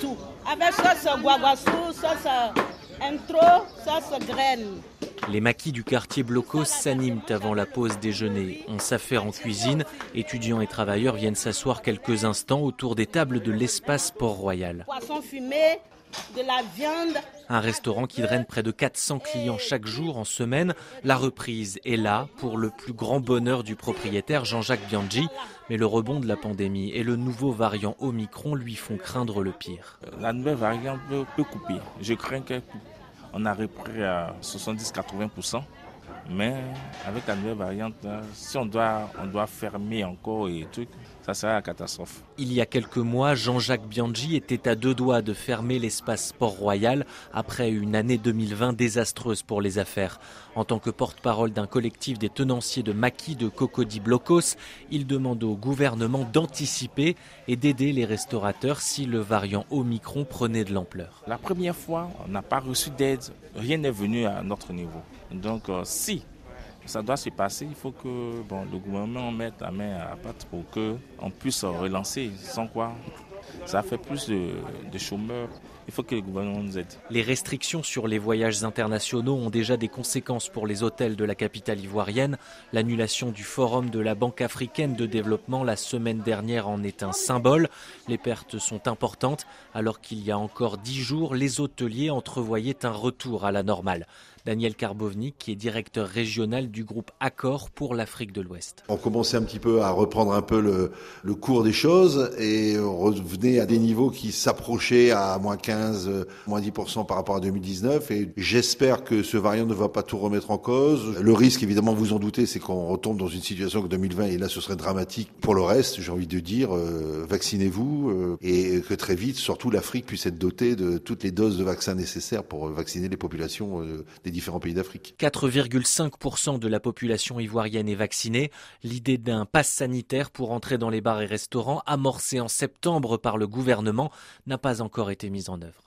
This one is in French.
tout. Avec sauce guaguassou, sauce intro, sauce graine. Les maquis du quartier Blocos s'animent avant la pause déjeuner. On s'affaire en cuisine. Étudiants et travailleurs viennent s'asseoir quelques instants autour des tables de l'espace Port-Royal. Poisson fumé, de la viande. Un restaurant qui draine près de 400 clients chaque jour en semaine. La reprise est là pour le plus grand bonheur du propriétaire Jean-Jacques Bianchi. Mais le rebond de la pandémie et le nouveau variant Omicron lui font craindre le pire. La nouvelle variante peut, peut couper. Je crains qu'elle coupe on a repris à 70-80%. Mais avec la nouvelle variante, si on doit, on doit fermer encore et tout, ça serait la catastrophe. Il y a quelques mois, Jean-Jacques Bianchi était à deux doigts de fermer l'espace Port-Royal après une année 2020 désastreuse pour les affaires. En tant que porte-parole d'un collectif des tenanciers de maquis de Cocody Blocos, il demande au gouvernement d'anticiper et d'aider les restaurateurs si le variant Omicron prenait de l'ampleur. La première fois, on n'a pas reçu d'aide, rien n'est venu à notre niveau. Donc euh, si ça doit se passer, il faut que bon, le gouvernement mette la main à la pâte pour qu'on puisse relancer. Sans quoi, ça fait plus de, de, chômeurs. Il faut que le gouvernement nous aide. Les restrictions sur les voyages internationaux ont déjà des conséquences pour les hôtels de la capitale ivoirienne. L'annulation du forum de la Banque africaine de développement la semaine dernière en est un symbole. Les pertes sont importantes alors qu'il y a encore dix jours, les hôteliers entrevoyaient un retour à la normale. Daniel Karbovnik, qui est directeur régional du groupe Accor pour l'Afrique de l'Ouest. On commençait un petit peu à reprendre un peu le, le cours des choses et on revenait à des niveaux qui s'approchaient à moins 15, moins 10% par rapport à 2019 et j'espère que ce variant ne va pas tout remettre en cause. Le risque, évidemment, vous en doutez, c'est qu'on retombe dans une situation que 2020 et là ce serait dramatique pour le reste. J'ai envie de dire, euh, vaccinez-vous euh, et que très vite, surtout l'Afrique puisse être dotée de toutes les doses de vaccins nécessaires pour vacciner les populations euh, des différents pays d'Afrique. 4,5% de la population ivoirienne est vaccinée. L'idée d'un pass sanitaire pour entrer dans les bars et restaurants, amorcé en septembre par gouvernement, n'a pas encore été mise en œuvre.